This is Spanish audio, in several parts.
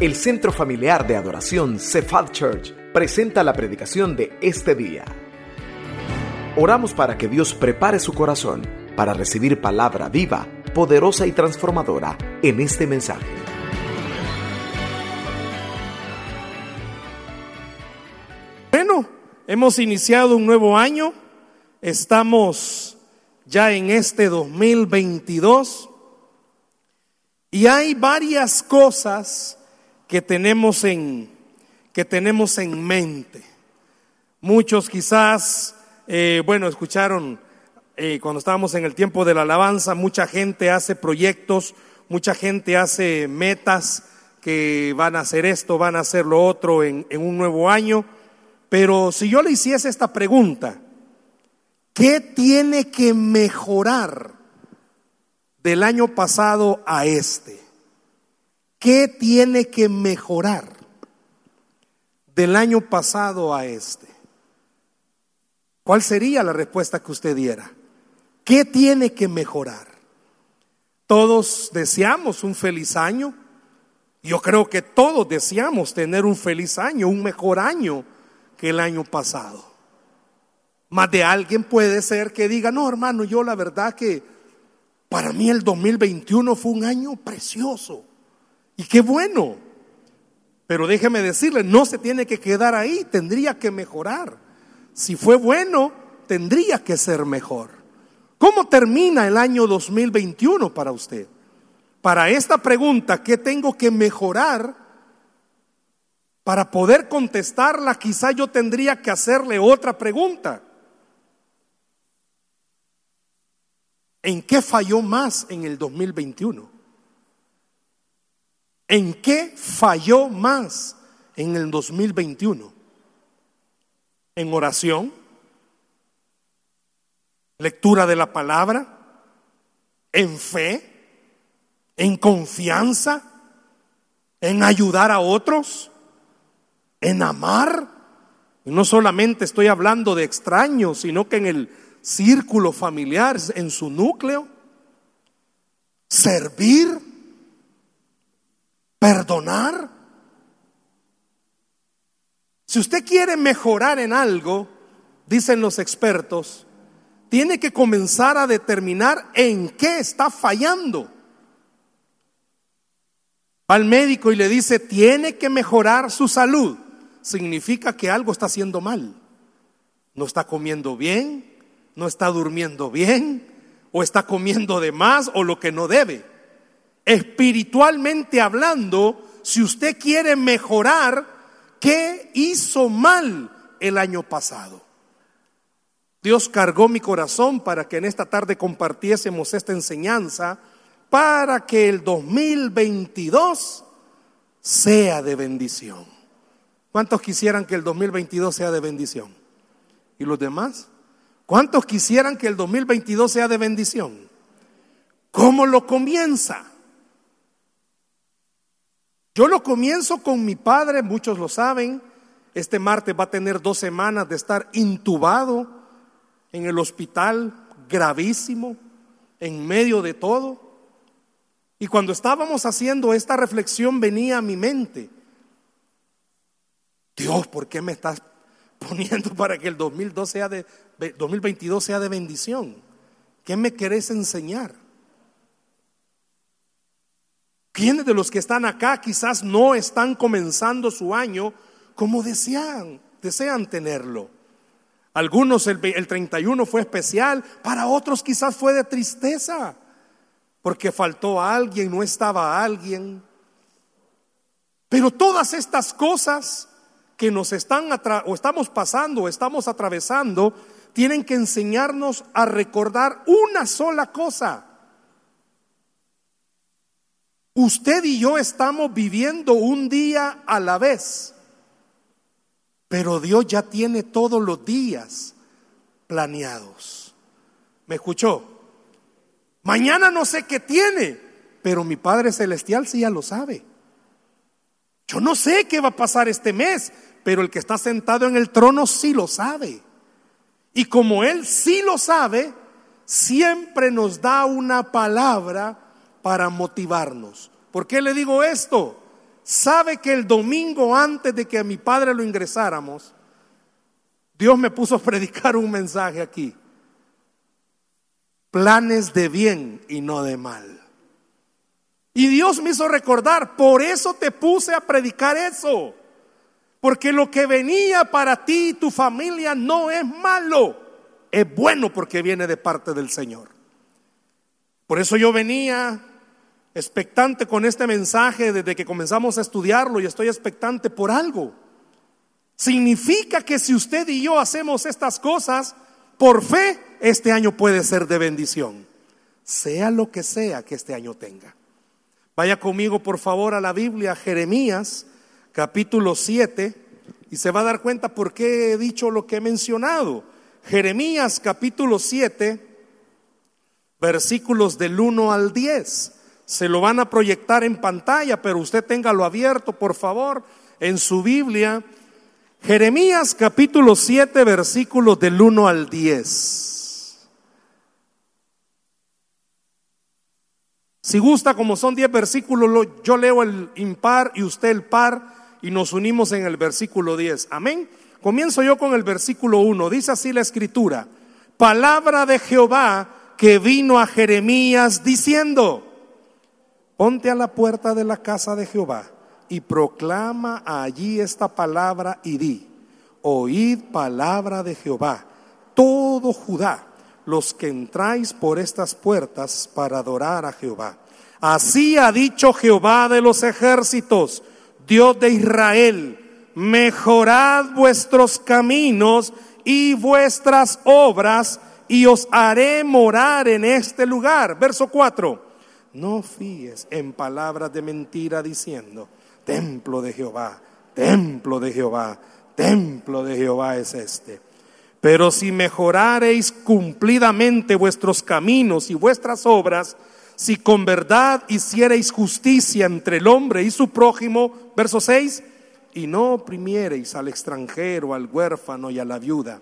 El Centro Familiar de Adoración Cephal Church presenta la predicación de este día. Oramos para que Dios prepare su corazón para recibir palabra viva, poderosa y transformadora en este mensaje. Bueno, hemos iniciado un nuevo año, estamos ya en este 2022 y hay varias cosas que tenemos en, que tenemos en mente. Muchos quizás, eh, bueno, escucharon eh, cuando estábamos en el tiempo de la alabanza, mucha gente hace proyectos, mucha gente hace metas que van a hacer esto, van a hacer lo otro en, en un nuevo año. Pero si yo le hiciese esta pregunta, ¿qué tiene que mejorar del año pasado a este? ¿Qué tiene que mejorar del año pasado a este? ¿Cuál sería la respuesta que usted diera? ¿Qué tiene que mejorar? Todos deseamos un feliz año. Yo creo que todos deseamos tener un feliz año, un mejor año que el año pasado. Más de alguien puede ser que diga, no hermano, yo la verdad que para mí el 2021 fue un año precioso. Y qué bueno. Pero déjeme decirle, no se tiene que quedar ahí, tendría que mejorar. Si fue bueno, tendría que ser mejor. ¿Cómo termina el año 2021 para usted? Para esta pregunta, ¿qué tengo que mejorar? Para poder contestarla, quizá yo tendría que hacerle otra pregunta. ¿En qué falló más en el 2021? ¿En qué falló más en el 2021? ¿En oración? ¿Lectura de la palabra? ¿En fe? ¿En confianza? ¿En ayudar a otros? ¿En amar? Y no solamente estoy hablando de extraños, sino que en el círculo familiar, en su núcleo. Servir perdonar. Si usted quiere mejorar en algo, dicen los expertos, tiene que comenzar a determinar en qué está fallando. Al médico y le dice, tiene que mejorar su salud. Significa que algo está haciendo mal. No está comiendo bien, no está durmiendo bien, o está comiendo de más o lo que no debe espiritualmente hablando, si usted quiere mejorar, ¿qué hizo mal el año pasado? Dios cargó mi corazón para que en esta tarde compartiésemos esta enseñanza para que el 2022 sea de bendición. ¿Cuántos quisieran que el 2022 sea de bendición? ¿Y los demás? ¿Cuántos quisieran que el 2022 sea de bendición? ¿Cómo lo comienza? Yo lo comienzo con mi padre, muchos lo saben. Este martes va a tener dos semanas de estar intubado en el hospital, gravísimo, en medio de todo. Y cuando estábamos haciendo esta reflexión venía a mi mente, Dios, ¿por qué me estás poniendo para que el 2022 sea de, 2022 sea de bendición? ¿Qué me querés enseñar? ¿Quiénes de los que están acá quizás no están comenzando su año como desean, desean tenerlo? Algunos el, el 31 fue especial, para otros quizás fue de tristeza, porque faltó a alguien, no estaba alguien. Pero todas estas cosas que nos están o estamos pasando o estamos atravesando tienen que enseñarnos a recordar una sola cosa. Usted y yo estamos viviendo un día a la vez, pero Dios ya tiene todos los días planeados. ¿Me escuchó? Mañana no sé qué tiene, pero mi Padre Celestial sí ya lo sabe. Yo no sé qué va a pasar este mes, pero el que está sentado en el trono sí lo sabe. Y como Él sí lo sabe, siempre nos da una palabra para motivarnos. ¿Por qué le digo esto? sabe que el domingo antes de que a mi padre lo ingresáramos, Dios me puso a predicar un mensaje aquí. Planes de bien y no de mal. Y Dios me hizo recordar, por eso te puse a predicar eso. Porque lo que venía para ti y tu familia no es malo, es bueno porque viene de parte del Señor. Por eso yo venía expectante con este mensaje desde que comenzamos a estudiarlo y estoy expectante por algo. Significa que si usted y yo hacemos estas cosas por fe, este año puede ser de bendición, sea lo que sea que este año tenga. Vaya conmigo por favor a la Biblia, Jeremías capítulo 7, y se va a dar cuenta por qué he dicho lo que he mencionado. Jeremías capítulo 7, versículos del 1 al 10. Se lo van a proyectar en pantalla, pero usted téngalo abierto, por favor, en su Biblia. Jeremías capítulo 7, versículos del 1 al 10. Si gusta, como son 10 versículos, yo leo el impar y usted el par y nos unimos en el versículo 10. Amén. Comienzo yo con el versículo 1. Dice así la escritura. Palabra de Jehová que vino a Jeremías diciendo, ponte a la puerta de la casa de Jehová y proclama allí esta palabra y di, oíd palabra de Jehová, todo Judá, los que entráis por estas puertas para adorar a Jehová. Así ha dicho Jehová de los ejércitos, Dios de Israel, mejorad vuestros caminos y vuestras obras y os haré morar en este lugar. Verso 4. No fíes en palabras de mentira diciendo, templo de Jehová, templo de Jehová, templo de Jehová es este. Pero si mejorareis cumplidamente vuestros caminos y vuestras obras, si con verdad hiciereis justicia entre el hombre y su prójimo, verso 6, y no oprimiereis al extranjero, al huérfano y a la viuda,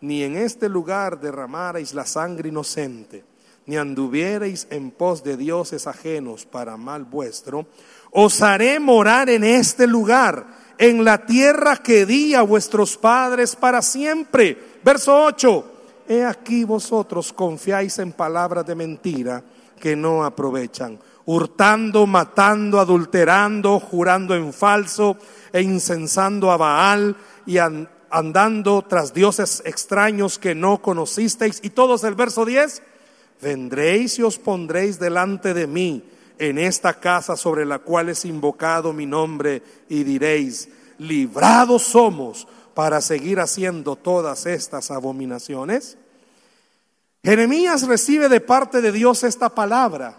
ni en este lugar derramareis la sangre inocente, ni anduviereis en pos de dioses ajenos para mal vuestro, os haré morar en este lugar, en la tierra que di a vuestros padres para siempre. Verso 8, he aquí vosotros confiáis en palabras de mentira que no aprovechan, hurtando, matando, adulterando, jurando en falso e incensando a Baal y andando tras dioses extraños que no conocisteis. Y todos el verso 10, vendréis y os pondréis delante de mí en esta casa sobre la cual es invocado mi nombre y diréis, librados somos para seguir haciendo todas estas abominaciones. Jeremías recibe de parte de Dios esta palabra.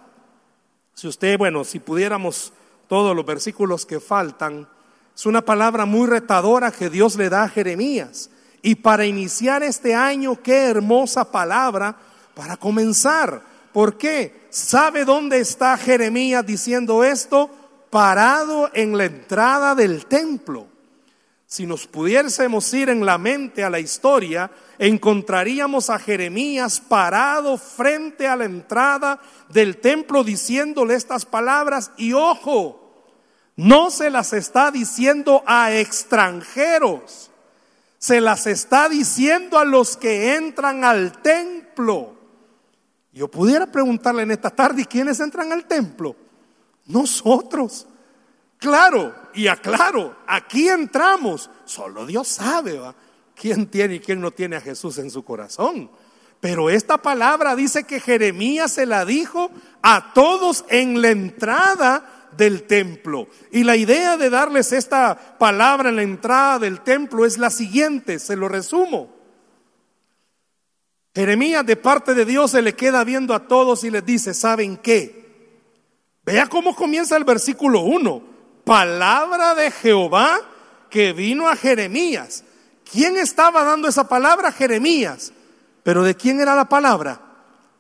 Si usted, bueno, si pudiéramos todos los versículos que faltan, es una palabra muy retadora que Dios le da a Jeremías. Y para iniciar este año, qué hermosa palabra para comenzar. ¿Por qué? ¿Sabe dónde está Jeremías diciendo esto? Parado en la entrada del templo. Si nos pudiésemos ir en la mente a la historia, encontraríamos a Jeremías parado frente a la entrada del templo diciéndole estas palabras y ojo, no se las está diciendo a extranjeros, se las está diciendo a los que entran al templo. Yo pudiera preguntarle en esta tarde, ¿quiénes entran al templo? Nosotros. Claro, y aclaro, aquí entramos, solo Dios sabe quién tiene y quién no tiene a Jesús en su corazón. Pero esta palabra dice que Jeremías se la dijo a todos en la entrada del templo. Y la idea de darles esta palabra en la entrada del templo es la siguiente, se lo resumo. Jeremías de parte de Dios se le queda viendo a todos y les dice, ¿saben qué? Vea cómo comienza el versículo 1 palabra de Jehová que vino a Jeremías. ¿Quién estaba dando esa palabra? Jeremías. Pero ¿de quién era la palabra?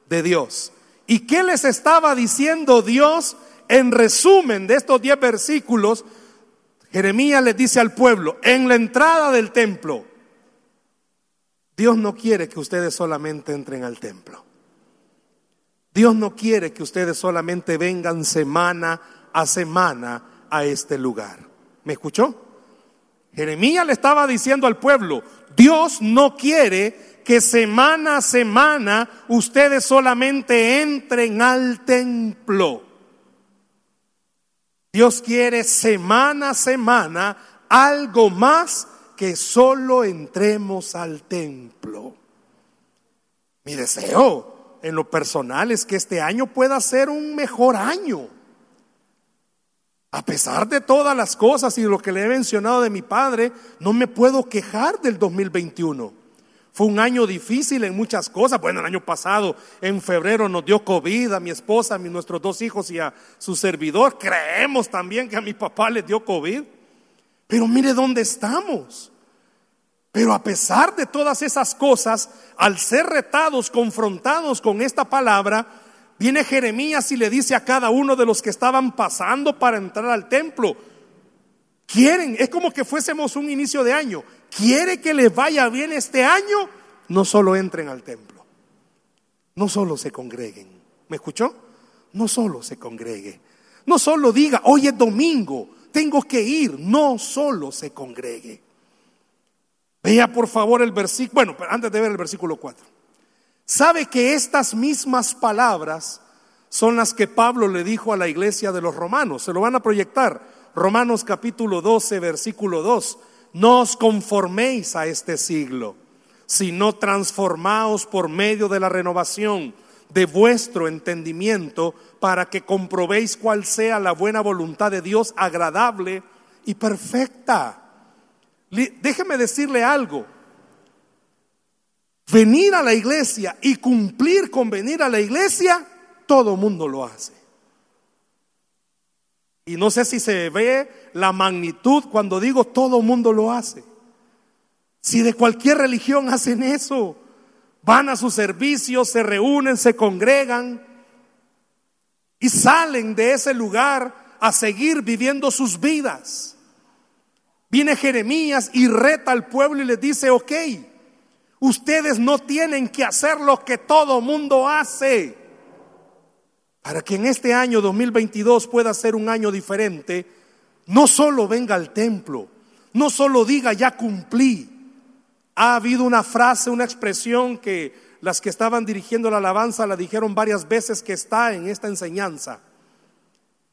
De Dios. ¿Y qué les estaba diciendo Dios en resumen de estos diez versículos? Jeremías les dice al pueblo, en la entrada del templo, Dios no quiere que ustedes solamente entren al templo. Dios no quiere que ustedes solamente vengan semana a semana a este lugar. ¿Me escuchó? Jeremías le estaba diciendo al pueblo, Dios no quiere que semana a semana ustedes solamente entren al templo. Dios quiere semana a semana algo más que solo entremos al templo. Mi deseo en lo personal es que este año pueda ser un mejor año. A pesar de todas las cosas y lo que le he mencionado de mi padre, no me puedo quejar del 2021. Fue un año difícil en muchas cosas. Bueno, el año pasado, en febrero, nos dio COVID a mi esposa, a nuestros dos hijos y a su servidor. Creemos también que a mi papá le dio COVID. Pero mire dónde estamos. Pero a pesar de todas esas cosas, al ser retados, confrontados con esta palabra, viene Jeremías y le dice a cada uno de los que estaban pasando para entrar al templo, quieren, es como que fuésemos un inicio de año, quiere que les vaya bien este año, no solo entren al templo, no solo se congreguen. ¿Me escuchó? No solo se congregue, no solo diga, hoy es domingo, tengo que ir, no solo se congregue. Vea por favor el versículo, bueno, antes de ver el versículo 4. ¿Sabe que estas mismas palabras son las que Pablo le dijo a la iglesia de los romanos? Se lo van a proyectar. Romanos capítulo 12, versículo 2. No os conforméis a este siglo, sino transformaos por medio de la renovación de vuestro entendimiento para que comprobéis cuál sea la buena voluntad de Dios agradable y perfecta. Déjeme decirle algo. Venir a la iglesia y cumplir con venir a la iglesia, todo mundo lo hace. Y no sé si se ve la magnitud cuando digo todo mundo lo hace. Si de cualquier religión hacen eso, van a sus servicios, se reúnen, se congregan y salen de ese lugar a seguir viviendo sus vidas. Viene Jeremías y reta al pueblo y les dice, ok, ustedes no tienen que hacer lo que todo mundo hace. Para que en este año 2022 pueda ser un año diferente, no solo venga al templo, no solo diga ya cumplí. Ha habido una frase, una expresión que las que estaban dirigiendo la alabanza la dijeron varias veces que está en esta enseñanza.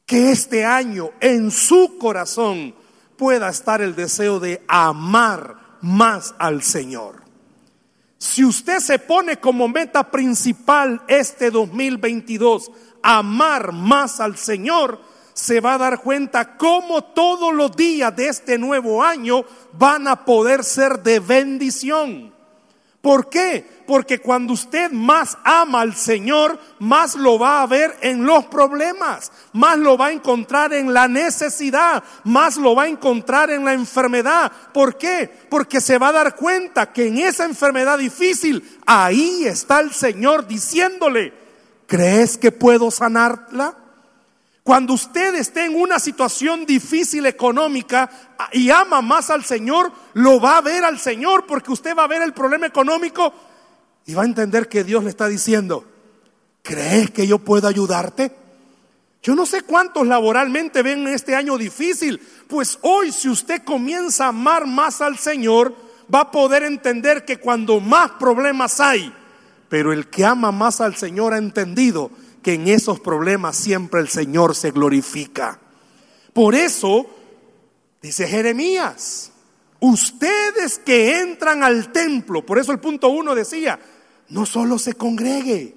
Que este año en su corazón pueda estar el deseo de amar más al Señor. Si usted se pone como meta principal este 2022, amar más al Señor, se va a dar cuenta cómo todos los días de este nuevo año van a poder ser de bendición. ¿Por qué? Porque cuando usted más ama al Señor, más lo va a ver en los problemas, más lo va a encontrar en la necesidad, más lo va a encontrar en la enfermedad. ¿Por qué? Porque se va a dar cuenta que en esa enfermedad difícil, ahí está el Señor diciéndole, ¿crees que puedo sanarla? Cuando usted esté en una situación difícil económica y ama más al Señor, lo va a ver al Señor porque usted va a ver el problema económico y va a entender que Dios le está diciendo, ¿crees que yo puedo ayudarte? Yo no sé cuántos laboralmente ven este año difícil, pues hoy si usted comienza a amar más al Señor, va a poder entender que cuando más problemas hay, pero el que ama más al Señor ha entendido que en esos problemas siempre el Señor se glorifica. Por eso, dice Jeremías, ustedes que entran al templo, por eso el punto uno decía, no solo se congregue.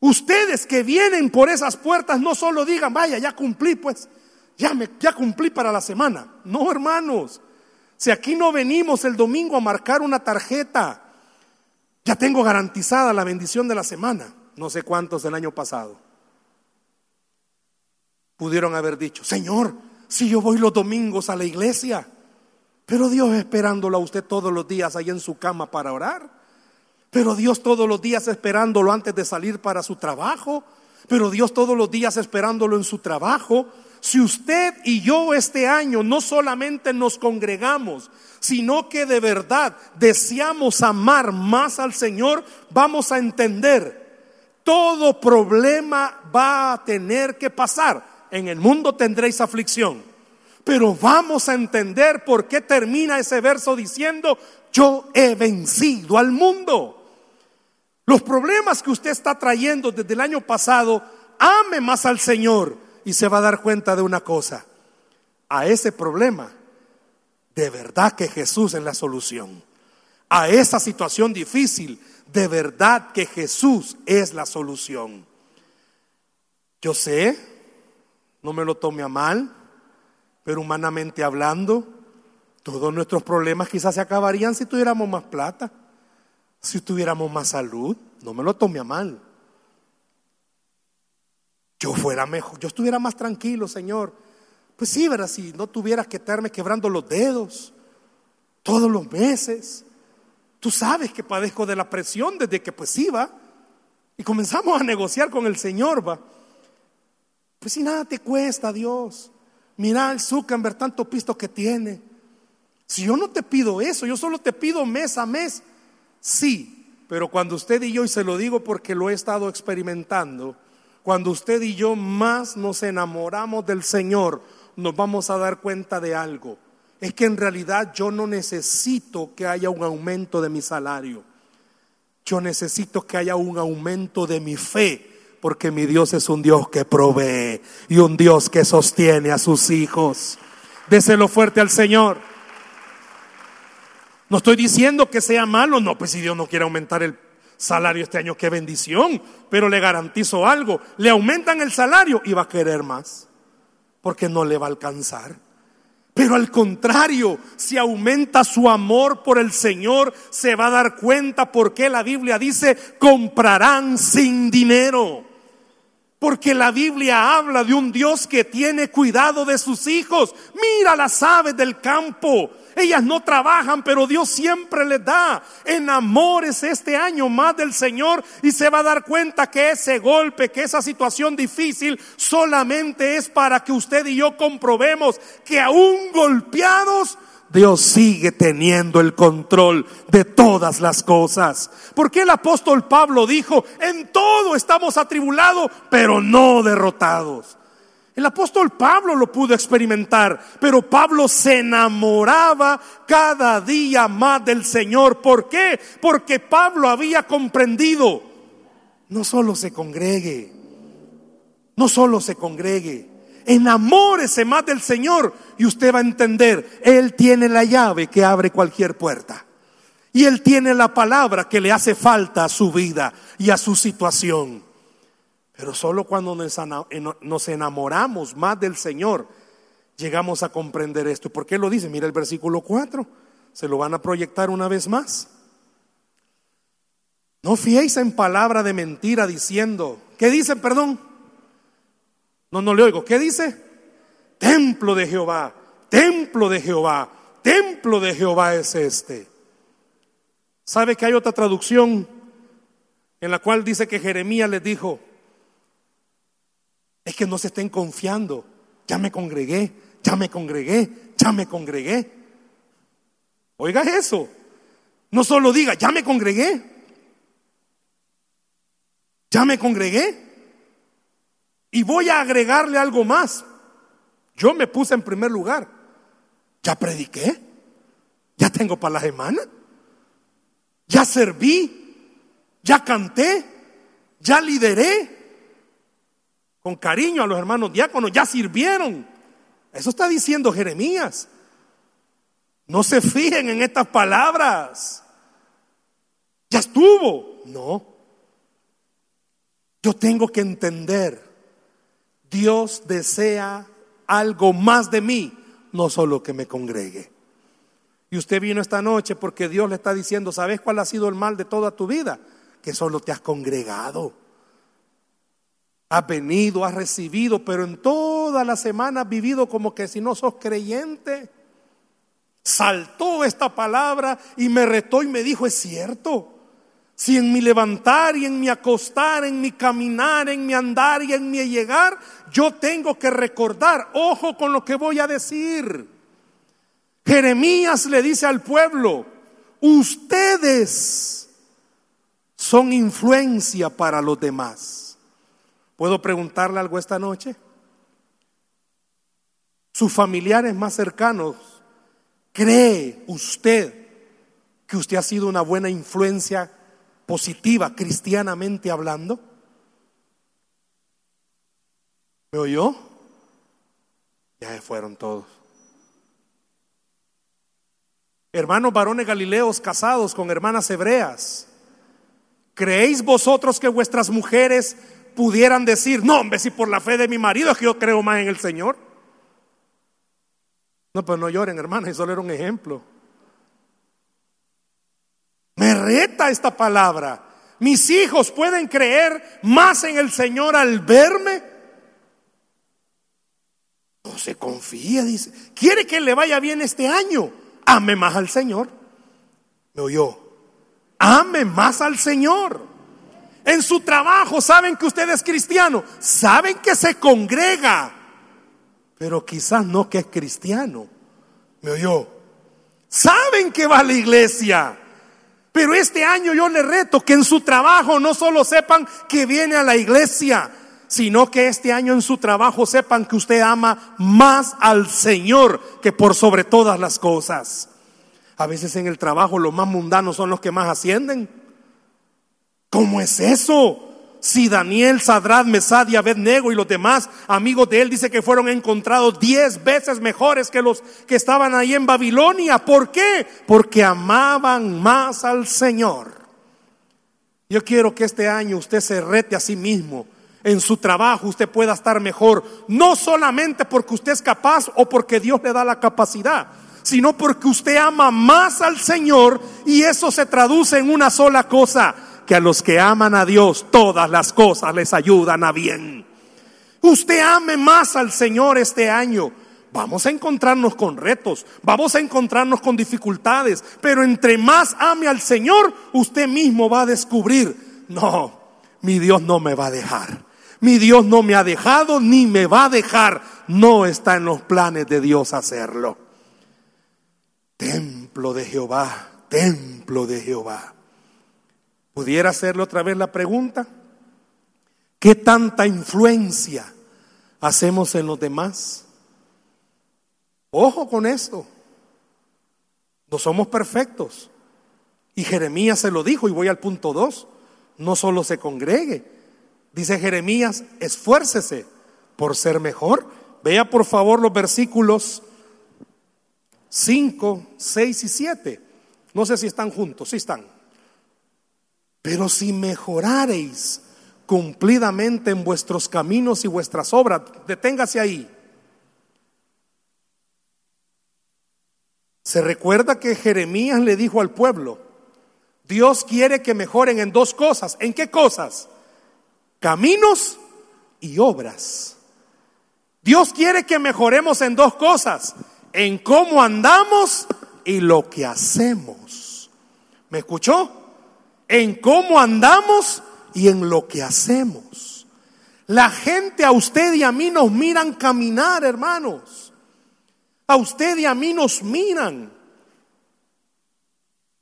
Ustedes que vienen por esas puertas no solo digan, vaya, ya cumplí, pues, ya, me, ya cumplí para la semana. No, hermanos, si aquí no venimos el domingo a marcar una tarjeta, ya tengo garantizada la bendición de la semana no sé cuántos del año pasado, pudieron haber dicho, Señor, si yo voy los domingos a la iglesia, pero Dios esperándolo a usted todos los días ahí en su cama para orar, pero Dios todos los días esperándolo antes de salir para su trabajo, pero Dios todos los días esperándolo en su trabajo. Si usted y yo este año no solamente nos congregamos, sino que de verdad deseamos amar más al Señor, vamos a entender todo problema va a tener que pasar. en el mundo tendréis aflicción. Pero vamos a entender por qué termina ese verso diciendo, yo he vencido al mundo. Los problemas que usted está trayendo desde el año pasado, ame más al Señor y se va a dar cuenta de una cosa. A ese problema, de verdad que Jesús es la solución. A esa situación difícil, de verdad que Jesús es la solución. Yo sé, no me lo tome a mal, pero humanamente hablando, todos nuestros problemas quizás se acabarían si tuviéramos más plata si tuviéramos más salud, no me lo tome a mal. Yo fuera mejor, yo estuviera más tranquilo, Señor. Pues sí, verás, si no tuvieras que estarme quebrando los dedos todos los meses. Tú sabes que padezco de la presión desde que pues iba. Y comenzamos a negociar con el Señor, va. Pues si nada te cuesta, Dios. Mira el Zuckerberg, tanto pisto que tiene. Si yo no te pido eso, yo solo te pido mes a mes Sí, pero cuando usted y yo, y se lo digo porque lo he estado experimentando, cuando usted y yo más nos enamoramos del Señor, nos vamos a dar cuenta de algo. Es que en realidad yo no necesito que haya un aumento de mi salario. Yo necesito que haya un aumento de mi fe, porque mi Dios es un Dios que provee y un Dios que sostiene a sus hijos. Déselo fuerte al Señor. No estoy diciendo que sea malo, no, pues si Dios no quiere aumentar el salario este año, qué bendición, pero le garantizo algo, le aumentan el salario y va a querer más, porque no le va a alcanzar. Pero al contrario, si aumenta su amor por el Señor, se va a dar cuenta porque la Biblia dice, comprarán sin dinero. Porque la Biblia habla de un Dios que tiene cuidado de sus hijos. Mira las aves del campo. Ellas no trabajan, pero Dios siempre les da. Enamores este año más del Señor y se va a dar cuenta que ese golpe, que esa situación difícil solamente es para que usted y yo comprobemos que aún golpeados, Dios sigue teniendo el control de todas las cosas. Porque el apóstol Pablo dijo, en todo estamos atribulados, pero no derrotados. El apóstol Pablo lo pudo experimentar, pero Pablo se enamoraba cada día más del Señor. ¿Por qué? Porque Pablo había comprendido, no solo se congregue, no solo se congregue, enamórese más del Señor y usted va a entender, Él tiene la llave que abre cualquier puerta. Y Él tiene la palabra que le hace falta a su vida y a su situación. Pero solo cuando nos enamoramos más del Señor, llegamos a comprender esto. ¿Por qué lo dice? Mira el versículo 4. Se lo van a proyectar una vez más. No fiéis en palabra de mentira diciendo, ¿qué dice, perdón? No, no le oigo. ¿Qué dice? Templo de Jehová, templo de Jehová, templo de Jehová es este. ¿Sabe que hay otra traducción en la cual dice que Jeremías les dijo, es que no se estén confiando, ya me congregué, ya me congregué, ya me congregué. Oiga eso, no solo diga, ya me congregué, ya me congregué. Y voy a agregarle algo más. Yo me puse en primer lugar. Ya prediqué. Ya tengo para la semana. Ya serví. Ya canté. Ya lideré. Con cariño a los hermanos diáconos. Ya sirvieron. Eso está diciendo Jeremías. No se fijen en estas palabras. Ya estuvo. No. Yo tengo que entender Dios desea algo más de mí, no solo que me congregue. Y usted vino esta noche porque Dios le está diciendo, ¿sabes cuál ha sido el mal de toda tu vida? Que solo te has congregado. Has venido, has recibido, pero en toda la semana has vivido como que si no sos creyente. Saltó esta palabra y me retó y me dijo, es cierto. Si en mi levantar y en mi acostar, en mi caminar, en mi andar y en mi llegar, yo tengo que recordar, ojo con lo que voy a decir. Jeremías le dice al pueblo, ustedes son influencia para los demás. ¿Puedo preguntarle algo esta noche? sus familiares más cercanos, ¿cree usted que usted ha sido una buena influencia positiva cristianamente hablando? ¿Me oyó? Ya se fueron todos. Hermanos varones galileos casados con hermanas hebreas, ¿creéis vosotros que vuestras mujeres pudieran decir, no, hombre, si por la fe de mi marido es que yo creo más en el Señor? No, pero no lloren, hermanas, solo era un ejemplo. Me reta esta palabra. Mis hijos pueden creer más en el Señor al verme. No se confía, dice. Quiere que le vaya bien este año. Ame más al Señor. ¿Me oyó? Ame más al Señor. En su trabajo saben que usted es cristiano. Saben que se congrega pero quizás no que es cristiano. ¿Me oyó? Saben que va a la iglesia. Pero este año yo le reto que en su trabajo no solo sepan que viene a la iglesia, sino que este año en su trabajo sepan que usted ama más al Señor que por sobre todas las cosas. A veces en el trabajo los más mundanos son los que más ascienden. ¿Cómo es eso? Si Daniel, Sadrat, Mesad y Abednego y los demás amigos de él dice que fueron encontrados diez veces mejores que los que estaban ahí en Babilonia. ¿Por qué? Porque amaban más al Señor. Yo quiero que este año usted se rete a sí mismo. En su trabajo usted pueda estar mejor. No solamente porque usted es capaz o porque Dios le da la capacidad sino porque usted ama más al Señor y eso se traduce en una sola cosa, que a los que aman a Dios todas las cosas les ayudan a bien. Usted ame más al Señor este año. Vamos a encontrarnos con retos, vamos a encontrarnos con dificultades, pero entre más ame al Señor, usted mismo va a descubrir, no, mi Dios no me va a dejar. Mi Dios no me ha dejado ni me va a dejar. No está en los planes de Dios hacerlo. Templo de Jehová, templo de Jehová. ¿Pudiera hacerle otra vez la pregunta? ¿Qué tanta influencia hacemos en los demás? Ojo con esto. No somos perfectos. Y Jeremías se lo dijo, y voy al punto 2. No solo se congregue. Dice Jeremías, esfuércese por ser mejor. Vea por favor los versículos 5, 6 y 7. No sé si están juntos, sí están. Pero si mejorareis cumplidamente en vuestros caminos y vuestras obras, deténgase ahí. Se recuerda que Jeremías le dijo al pueblo, Dios quiere que mejoren en dos cosas. ¿En qué cosas? Caminos y obras. Dios quiere que mejoremos en dos cosas, en cómo andamos y lo que hacemos. ¿Me escuchó? En cómo andamos y en lo que hacemos. La gente a usted y a mí nos miran caminar, hermanos. A usted y a mí nos miran.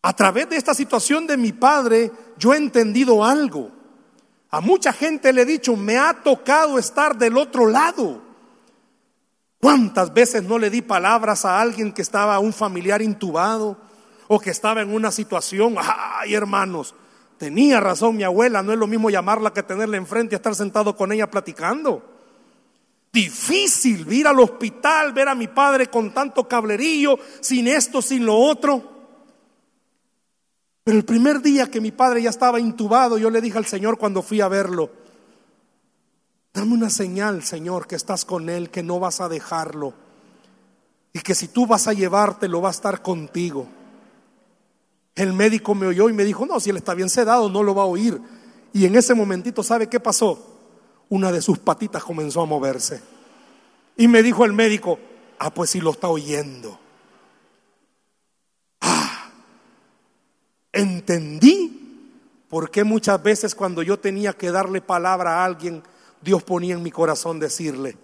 A través de esta situación de mi padre, yo he entendido algo. A mucha gente le he dicho, me ha tocado estar del otro lado. ¿Cuántas veces no le di palabras a alguien que estaba, un familiar intubado? O que estaba en una situación, ay hermanos, tenía razón mi abuela, no es lo mismo llamarla que tenerla enfrente y estar sentado con ella platicando. Difícil ir al hospital, ver a mi padre con tanto cablerillo, sin esto, sin lo otro. Pero el primer día que mi padre ya estaba intubado, yo le dije al Señor cuando fui a verlo, dame una señal, Señor, que estás con Él, que no vas a dejarlo. Y que si tú vas a llevártelo, va a estar contigo. El médico me oyó y me dijo, no, si él está bien sedado, no lo va a oír. Y en ese momentito, ¿sabe qué pasó? Una de sus patitas comenzó a moverse. Y me dijo el médico, ah, pues sí lo está oyendo. Ah, entendí por qué muchas veces cuando yo tenía que darle palabra a alguien, Dios ponía en mi corazón decirle,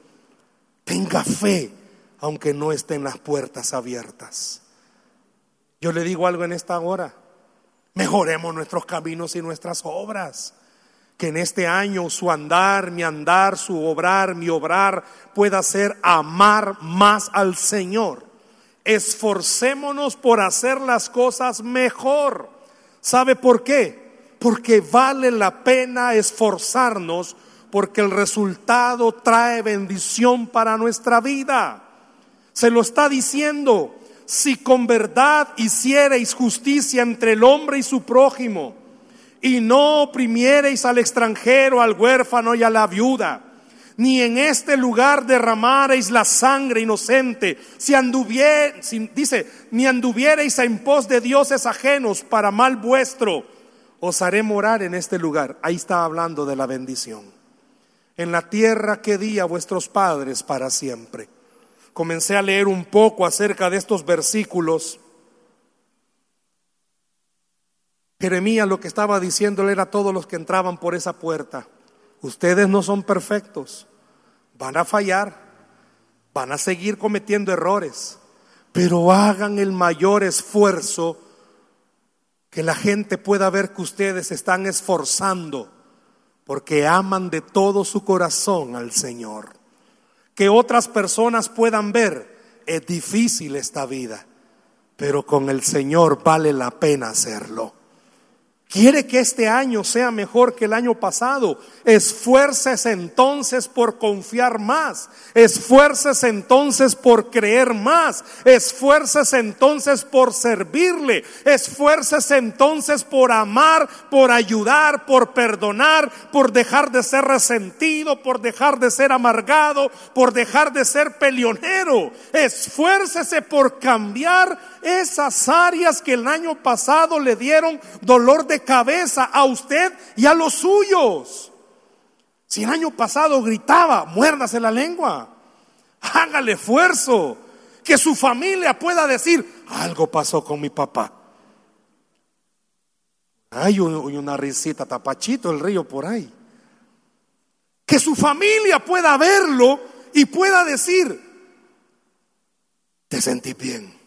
tenga fe, aunque no estén las puertas abiertas. Yo le digo algo en esta hora. Mejoremos nuestros caminos y nuestras obras. Que en este año su andar, mi andar, su obrar, mi obrar pueda ser amar más al Señor. Esforcémonos por hacer las cosas mejor. ¿Sabe por qué? Porque vale la pena esforzarnos porque el resultado trae bendición para nuestra vida. Se lo está diciendo, si con verdad hiciereis justicia entre el hombre y su prójimo, y no oprimiereis al extranjero, al huérfano y a la viuda, ni en este lugar derramareis la sangre inocente, si anduviereis, ni anduviereis en pos de dioses ajenos para mal vuestro, os haré morar en este lugar. Ahí está hablando de la bendición. En la tierra que di a vuestros padres para siempre. Comencé a leer un poco acerca de estos versículos Jeremías lo que estaba diciéndole era a todos los que entraban por esa puerta, ustedes no son perfectos, van a fallar, van a seguir cometiendo errores, pero hagan el mayor esfuerzo que la gente pueda ver que ustedes están esforzando porque aman de todo su corazón al Señor. Que otras personas puedan ver, es difícil esta vida, pero con el Señor vale la pena hacerlo. Quiere que este año sea mejor que el año pasado. Esfuerces entonces por confiar más. Esfuerces entonces por creer más. Esfuerces entonces por servirle. Esfuerces entonces por amar, por ayudar, por perdonar, por dejar de ser resentido, por dejar de ser amargado, por dejar de ser peleonero. Esfuércese por cambiar esas áreas que el año pasado le dieron dolor de cabeza a usted y a los suyos. Si el año pasado gritaba, muérdase la lengua, hágale esfuerzo, que su familia pueda decir, algo pasó con mi papá. Hay una risita, tapachito el río por ahí. Que su familia pueda verlo y pueda decir, te sentí bien.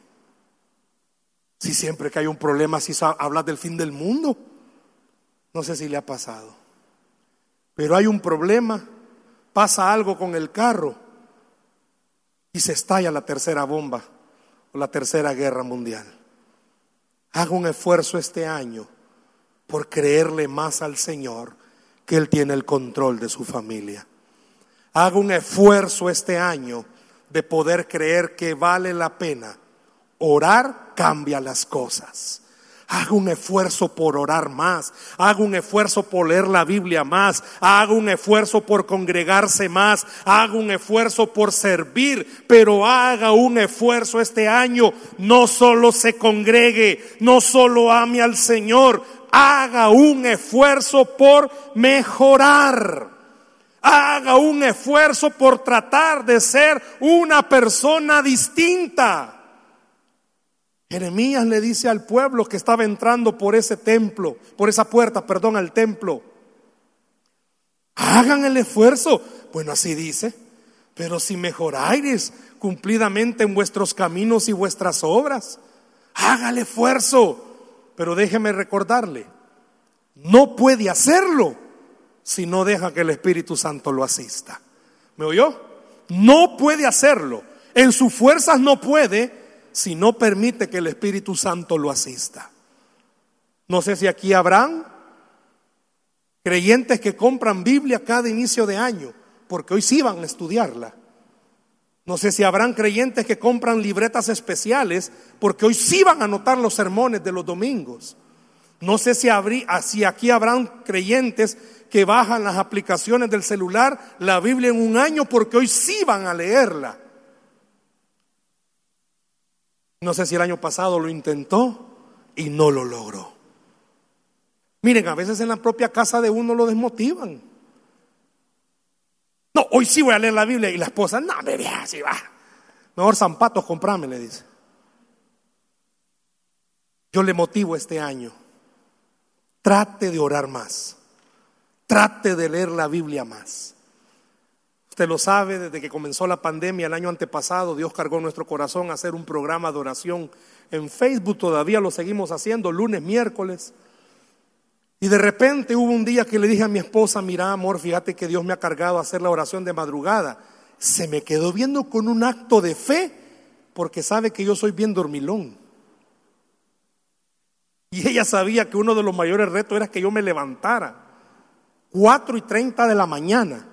Si siempre que hay un problema, si hablas del fin del mundo. No sé si le ha pasado. Pero hay un problema, pasa algo con el carro y se estalla la tercera bomba o la tercera guerra mundial. Haga un esfuerzo este año por creerle más al Señor que Él tiene el control de su familia. Haga un esfuerzo este año de poder creer que vale la pena Orar cambia las cosas. Haga un esfuerzo por orar más. Haga un esfuerzo por leer la Biblia más. Haga un esfuerzo por congregarse más. Haga un esfuerzo por servir. Pero haga un esfuerzo este año. No solo se congregue. No solo ame al Señor. Haga un esfuerzo por mejorar. Haga un esfuerzo por tratar de ser una persona distinta. Jeremías le dice al pueblo que estaba entrando por ese templo, por esa puerta, perdón, al templo. Hagan el esfuerzo. Bueno, así dice. Pero si mejoráis cumplidamente en vuestros caminos y vuestras obras, haga el esfuerzo. Pero déjeme recordarle, no puede hacerlo si no deja que el Espíritu Santo lo asista. ¿Me oyó? No puede hacerlo. En sus fuerzas no puede, si no permite que el Espíritu Santo lo asista. No sé si aquí habrán creyentes que compran Biblia cada inicio de año, porque hoy sí van a estudiarla. No sé si habrán creyentes que compran libretas especiales, porque hoy sí van a anotar los sermones de los domingos. No sé si, si aquí habrán creyentes que bajan las aplicaciones del celular, la Biblia en un año, porque hoy sí van a leerla. No sé si el año pasado lo intentó y no lo logró. Miren, a veces en la propia casa de uno lo desmotivan. No, hoy sí voy a leer la Biblia y la esposa, no, bebé, así va. Mejor zapatos comprame, le dice. Yo le motivo este año. Trate de orar más. Trate de leer la Biblia más. Usted lo sabe, desde que comenzó la pandemia el año antepasado, Dios cargó nuestro corazón a hacer un programa de oración en Facebook. Todavía lo seguimos haciendo lunes, miércoles. Y de repente hubo un día que le dije a mi esposa, mira amor, fíjate que Dios me ha cargado a hacer la oración de madrugada. Se me quedó viendo con un acto de fe porque sabe que yo soy bien dormilón. Y ella sabía que uno de los mayores retos era que yo me levantara. Cuatro y treinta de la mañana.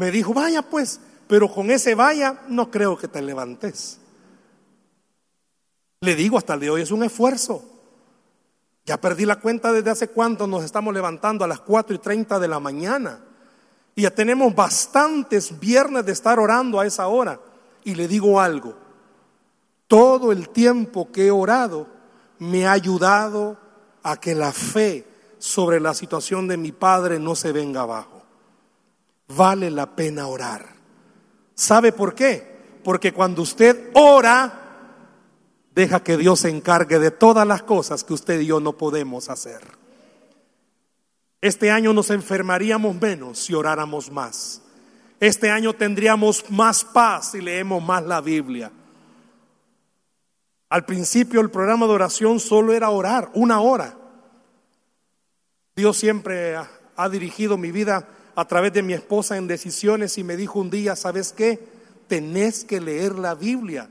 Me dijo, vaya pues, pero con ese vaya no creo que te levantes. Le digo, hasta el de hoy es un esfuerzo. Ya perdí la cuenta desde hace cuánto nos estamos levantando a las cuatro y treinta de la mañana. Y ya tenemos bastantes viernes de estar orando a esa hora. Y le digo algo, todo el tiempo que he orado me ha ayudado a que la fe sobre la situación de mi padre no se venga abajo. Vale la pena orar. ¿Sabe por qué? Porque cuando usted ora, deja que Dios se encargue de todas las cosas que usted y yo no podemos hacer. Este año nos enfermaríamos menos si oráramos más. Este año tendríamos más paz si leemos más la Biblia. Al principio el programa de oración solo era orar, una hora. Dios siempre ha, dirigido mi vida a través de mi esposa en decisiones y me dijo un día, ¿sabes qué? Tenés que leer la Biblia.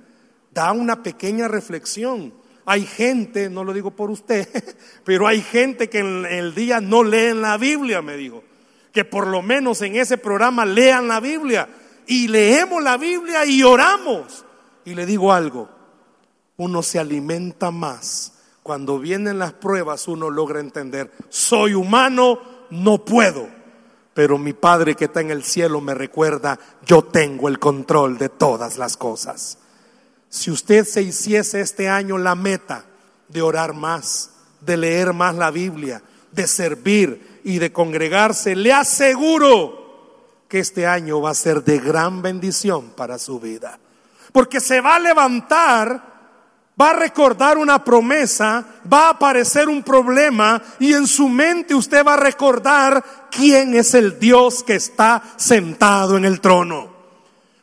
Da una pequeña reflexión. Hay gente, no lo digo por usted, pero hay gente que en el día no leen la Biblia, me dijo. Que por lo menos en ese programa lean la Biblia. Y leemos la Biblia y oramos. Y le digo algo, uno se alimenta más. Cuando vienen las pruebas uno logra entender, soy humano, no puedo. Pero mi Padre que está en el cielo me recuerda, yo tengo el control de todas las cosas. Si usted se hiciese este año la meta de orar más, de leer más la Biblia, de servir y de congregarse, le aseguro que este año va a ser de gran bendición para su vida. Porque se va a levantar va a recordar una promesa, va a aparecer un problema y en su mente usted va a recordar quién es el Dios que está sentado en el trono.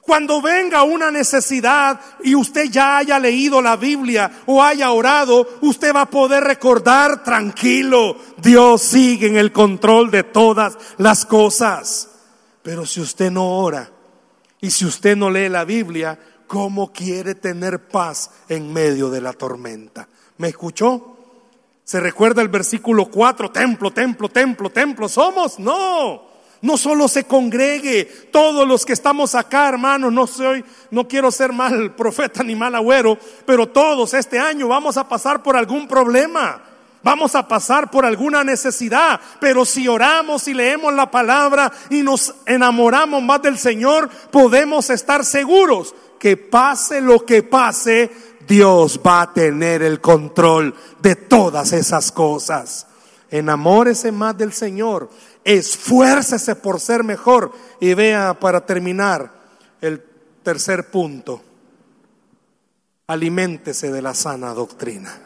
Cuando venga una necesidad y usted ya haya leído la Biblia o haya orado, usted va a poder recordar tranquilo, Dios sigue en el control de todas las cosas. Pero si usted no ora y si usted no lee la Biblia, cómo quiere tener paz en medio de la tormenta. ¿Me escuchó? ¿Se recuerda el versículo 4? Templo, templo, templo, templo. ¿Somos? No. No solo se congregue, todos los que estamos acá, hermanos, no soy, no quiero ser mal profeta ni mal agüero, pero todos este año vamos a pasar por algún problema. Vamos a pasar por alguna necesidad, pero si oramos y leemos la palabra y nos enamoramos más del Señor, podemos estar seguros que pase lo que pase, Dios va a tener el control de todas esas cosas. Enamórese más del Señor, esfuércese por ser mejor y vea para terminar el tercer punto. Aliméntese de la sana doctrina.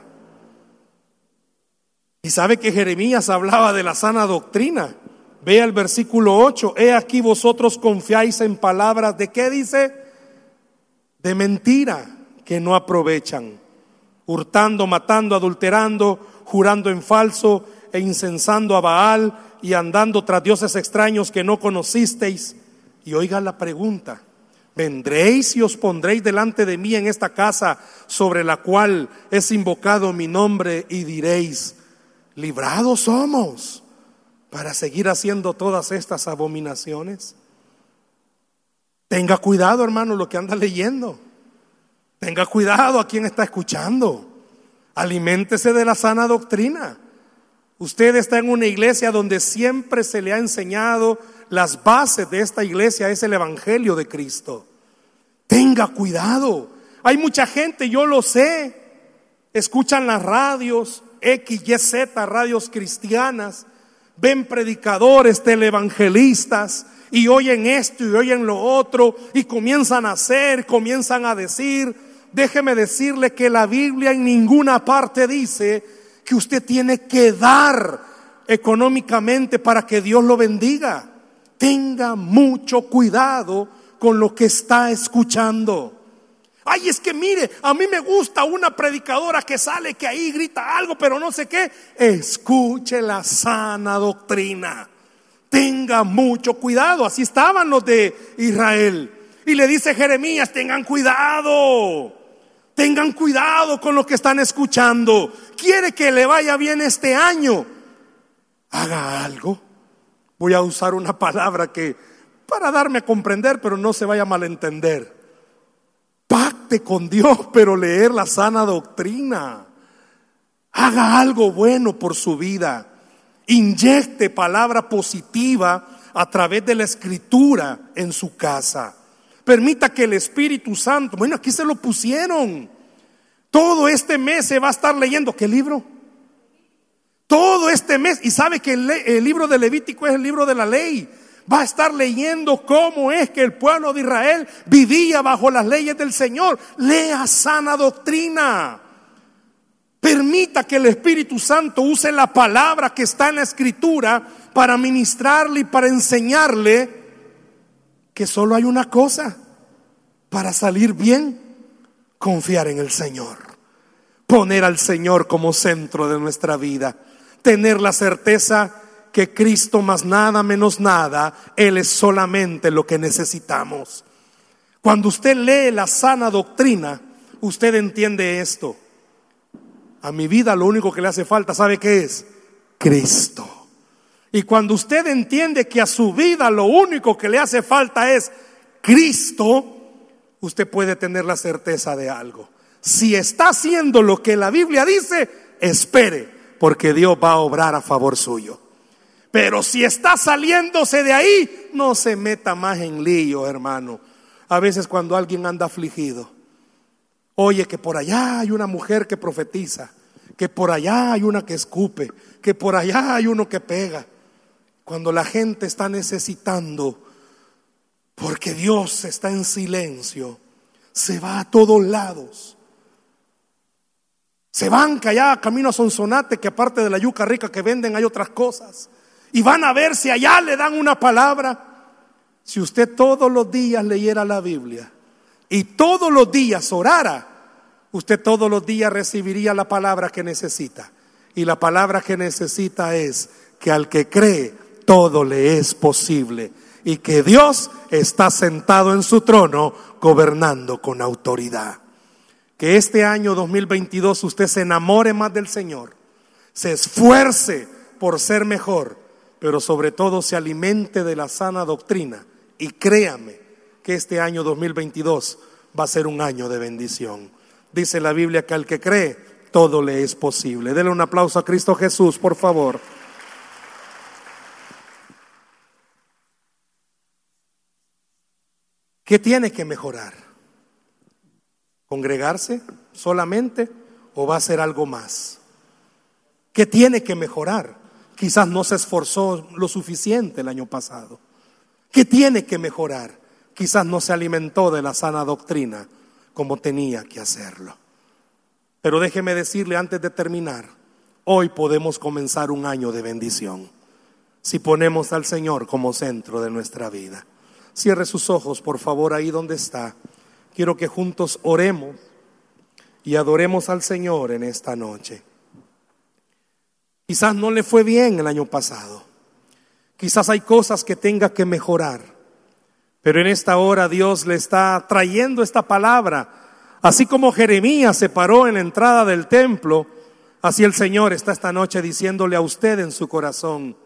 Y sabe que Jeremías hablaba de la sana doctrina. Vea el versículo 8. He aquí vosotros confiáis en palabras de qué dice? De mentira que no aprovechan, hurtando, matando, adulterando, jurando en falso e incensando a Baal y andando tras dioses extraños que no conocisteis. Y oiga la pregunta, vendréis y os pondréis delante de mí en esta casa sobre la cual es invocado mi nombre y diréis, librados somos para seguir haciendo todas estas abominaciones. Tenga cuidado, hermano, lo que anda leyendo. Tenga cuidado a quien está escuchando. Aliméntese de la sana doctrina. Usted está en una iglesia donde siempre se le ha enseñado las bases de esta iglesia es el evangelio de Cristo. Tenga cuidado. Hay mucha gente, yo lo sé, escuchan las radios, X, Y, Z, radios cristianas, ven predicadores, televangelistas, y oyen esto y oyen lo otro y comienzan a hacer, comienzan a decir. Déjeme decirle que la Biblia en ninguna parte dice que usted tiene que dar económicamente para que Dios lo bendiga. Tenga mucho cuidado con lo que está escuchando. Ay, es que mire, a mí me gusta una predicadora que sale, que ahí grita algo, pero no sé qué. Escuche la sana doctrina. Tenga mucho cuidado. Así estaban los de Israel. Y le dice Jeremías, tengan cuidado. Tengan cuidado con lo que están escuchando. Quiere que le vaya bien este año. Haga algo. Voy a usar una palabra que para darme a comprender, pero no se vaya a malentender Pacte con Dios, pero leer la sana doctrina. Haga algo bueno por su vida. Inyecte palabra positiva a través de la escritura en su casa. Permita que el Espíritu Santo, bueno, aquí se lo pusieron. Todo este mes se va a estar leyendo. ¿Qué libro? Todo este mes. Y sabe que el, el libro de Levítico es el libro de la ley va a estar leyendo cómo es que el pueblo de Israel vivía bajo las leyes del Señor. Lea sana doctrina. Permita que el Espíritu Santo use la palabra que está en la escritura para ministrarle y para enseñarle que solo hay una cosa para salir bien, confiar en el Señor, poner al Señor como centro de nuestra vida, tener la certeza que Cristo más nada menos nada, Él es solamente lo que necesitamos. Cuando usted lee la sana doctrina, usted entiende esto. A mi vida lo único que le hace falta, ¿sabe qué es? Cristo. Y cuando usted entiende que a su vida lo único que le hace falta es Cristo, usted puede tener la certeza de algo. Si está haciendo lo que la Biblia dice, espere, porque Dios va a obrar a favor suyo. Pero si está saliéndose de ahí, no se meta más en lío, hermano. A veces cuando alguien anda afligido, oye que por allá hay una mujer que profetiza, que por allá hay una que escupe, que por allá hay uno que pega. Cuando la gente está necesitando, porque Dios está en silencio, se va a todos lados. Se van allá camino a Sonsonate, que aparte de la yuca rica que venden hay otras cosas. Y van a ver si allá le dan una palabra. Si usted todos los días leyera la Biblia y todos los días orara, usted todos los días recibiría la palabra que necesita. Y la palabra que necesita es que al que cree, todo le es posible. Y que Dios está sentado en su trono gobernando con autoridad. Que este año 2022 usted se enamore más del Señor, se esfuerce por ser mejor pero sobre todo se alimente de la sana doctrina. Y créame que este año 2022 va a ser un año de bendición. Dice la Biblia que al que cree, todo le es posible. Dele un aplauso a Cristo Jesús, por favor. ¿Qué tiene que mejorar? ¿Congregarse solamente o va a ser algo más? ¿Qué tiene que mejorar? Quizás no se esforzó lo suficiente el año pasado. ¿Qué tiene que mejorar? Quizás no se alimentó de la sana doctrina como tenía que hacerlo. Pero déjeme decirle antes de terminar, hoy podemos comenzar un año de bendición si ponemos al Señor como centro de nuestra vida. Cierre sus ojos, por favor, ahí donde está. Quiero que juntos oremos y adoremos al Señor en esta noche. Quizás no le fue bien el año pasado. Quizás hay cosas que tenga que mejorar. Pero en esta hora Dios le está trayendo esta palabra. Así como Jeremías se paró en la entrada del templo, así el Señor está esta noche diciéndole a usted en su corazón,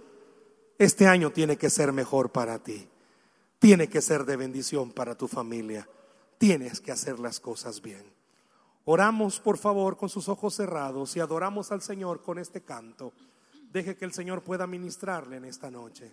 este año tiene que ser mejor para ti. Tiene que ser de bendición para tu familia. Tienes que hacer las cosas bien. Oramos, por favor, con sus ojos cerrados y adoramos al Señor con este canto. Deje que el Señor pueda ministrarle en esta noche.